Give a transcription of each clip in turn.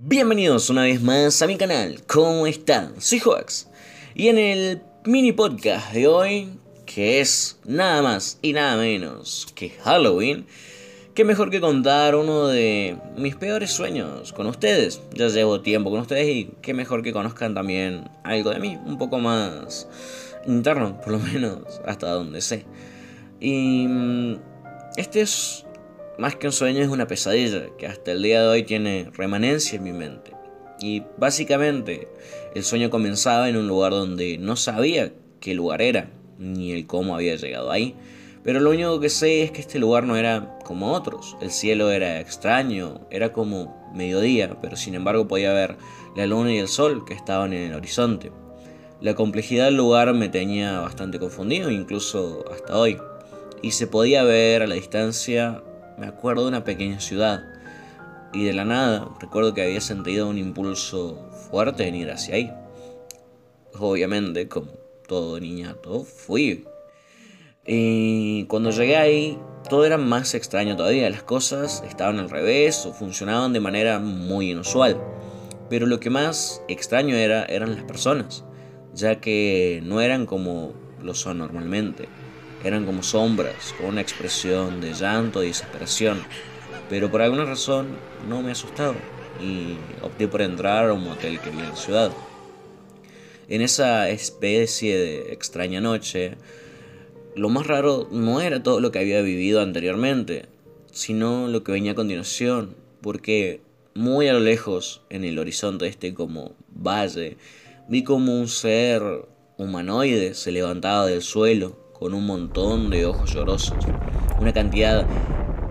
Bienvenidos una vez más a mi canal, ¿cómo están? Soy Hoax y en el mini podcast de hoy, que es nada más y nada menos que Halloween, qué mejor que contar uno de mis peores sueños con ustedes. Ya llevo tiempo con ustedes y qué mejor que conozcan también algo de mí, un poco más interno, por lo menos hasta donde sé. Y mm, este es más que un sueño, es una pesadilla que hasta el día de hoy tiene remanencia en mi mente. Y básicamente el sueño comenzaba en un lugar donde no sabía qué lugar era, ni el cómo había llegado ahí. Pero lo único que sé es que este lugar no era como otros. El cielo era extraño, era como mediodía, pero sin embargo podía ver la luna y el sol que estaban en el horizonte. La complejidad del lugar me tenía bastante confundido, incluso hasta hoy. Y se podía ver a la distancia me acuerdo de una pequeña ciudad y de la nada recuerdo que había sentido un impulso fuerte en ir hacia ahí. Obviamente, como todo niñato, fui. Y cuando llegué ahí, todo era más extraño todavía. Las cosas estaban al revés o funcionaban de manera muy inusual. Pero lo que más extraño era eran las personas, ya que no eran como lo son normalmente. Eran como sombras, con una expresión de llanto y desesperación. Pero por alguna razón no me asustaba y opté por entrar a un motel que había en la ciudad. En esa especie de extraña noche, lo más raro no era todo lo que había vivido anteriormente, sino lo que venía a continuación, porque muy a lo lejos, en el horizonte este como valle, vi como un ser humanoide se levantaba del suelo con un montón de ojos llorosos, una cantidad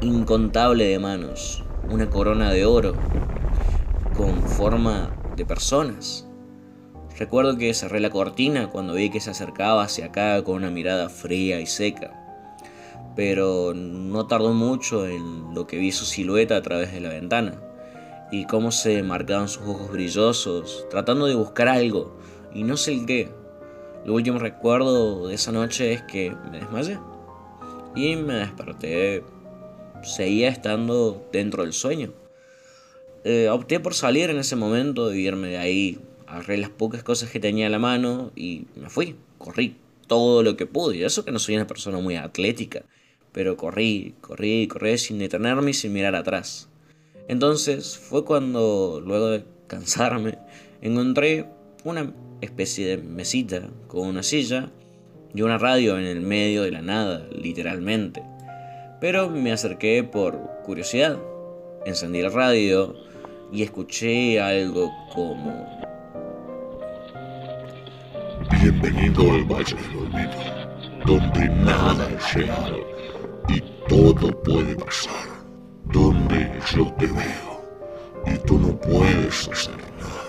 incontable de manos, una corona de oro con forma de personas. Recuerdo que cerré la cortina cuando vi que se acercaba hacia acá con una mirada fría y seca, pero no tardó mucho en lo que vi su silueta a través de la ventana y cómo se marcaban sus ojos brillosos, tratando de buscar algo, y no sé el qué. Lo último recuerdo de esa noche es que me desmayé y me desperté. Seguía estando dentro del sueño. Eh, opté por salir en ese momento y irme de ahí. Agarré las pocas cosas que tenía a la mano y me fui. Corrí todo lo que pude. Y eso que no soy una persona muy atlética. Pero corrí, corrí, corrí sin detenerme y sin mirar atrás. Entonces fue cuando, luego de cansarme, encontré una especie de mesita con una silla y una radio en el medio de la nada, literalmente. Pero me acerqué por curiosidad. Encendí la radio y escuché algo como... Bienvenido al Valle del Olvido, donde nada es real y todo puede pasar, donde yo te veo y tú no puedes hacer nada.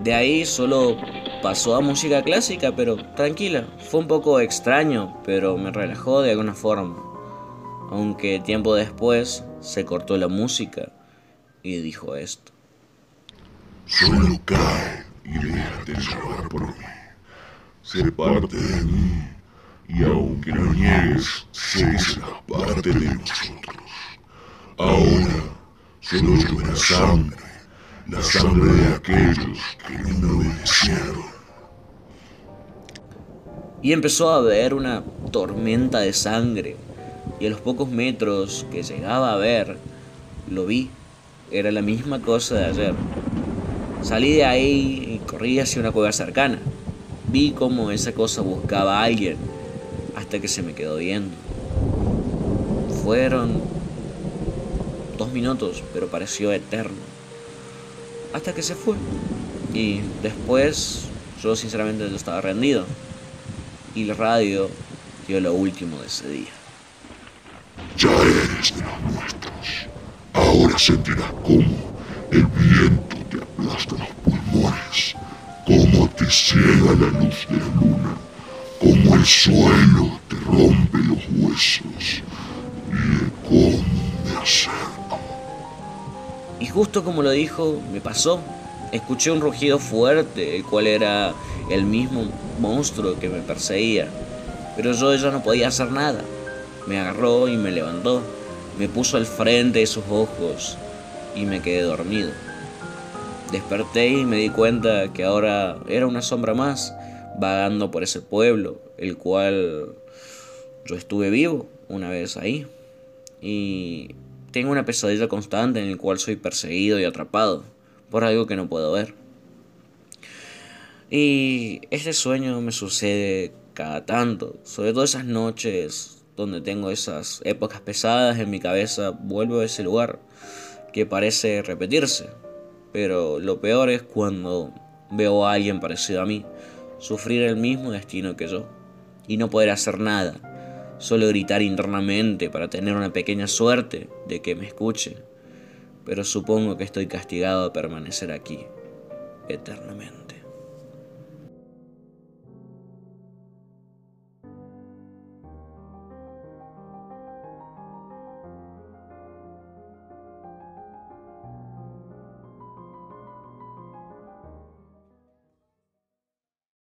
De ahí solo pasó a música clásica, pero tranquila. Fue un poco extraño, pero me relajó de alguna forma. Aunque tiempo después se cortó la música y dijo esto. Solo cae y déjate llevar por mí. Sé parte de mí y aunque lo niegues, sé que serás parte de nosotros. Ahora solo lloverá sangre la sangre de aquellos que no obedecieron. Y empezó a haber una tormenta de sangre, y a los pocos metros que llegaba a ver, lo vi. Era la misma cosa de ayer. Salí de ahí y corrí hacia una cueva cercana. Vi cómo esa cosa buscaba a alguien hasta que se me quedó viendo. Fueron dos minutos, pero pareció eterno hasta que se fue. Y después yo sinceramente yo estaba rendido. Y la radio dio lo último de ese día. Ya eres de los nuestros. Ahora sentirás cómo el viento te aplasta los pulmones, cómo te ciega la luz de la luna, cómo el suelo te rompe los huesos y de cómo me acerco y justo como lo dijo, me pasó. Escuché un rugido fuerte, el cual era el mismo monstruo que me perseguía. Pero yo ya no podía hacer nada. Me agarró y me levantó. me puso al frente de sus ojos y me quedé dormido. Desperté y me di cuenta que ahora era una sombra más vagando por ese pueblo, el cual yo estuve vivo una vez ahí. Y tengo una pesadilla constante en el cual soy perseguido y atrapado por algo que no puedo ver. Y este sueño me sucede cada tanto, sobre todo esas noches donde tengo esas épocas pesadas en mi cabeza, vuelvo a ese lugar que parece repetirse. Pero lo peor es cuando veo a alguien parecido a mí sufrir el mismo destino que yo y no poder hacer nada, solo gritar internamente para tener una pequeña suerte de que me escuche. Pero supongo que estoy castigado a permanecer aquí eternamente.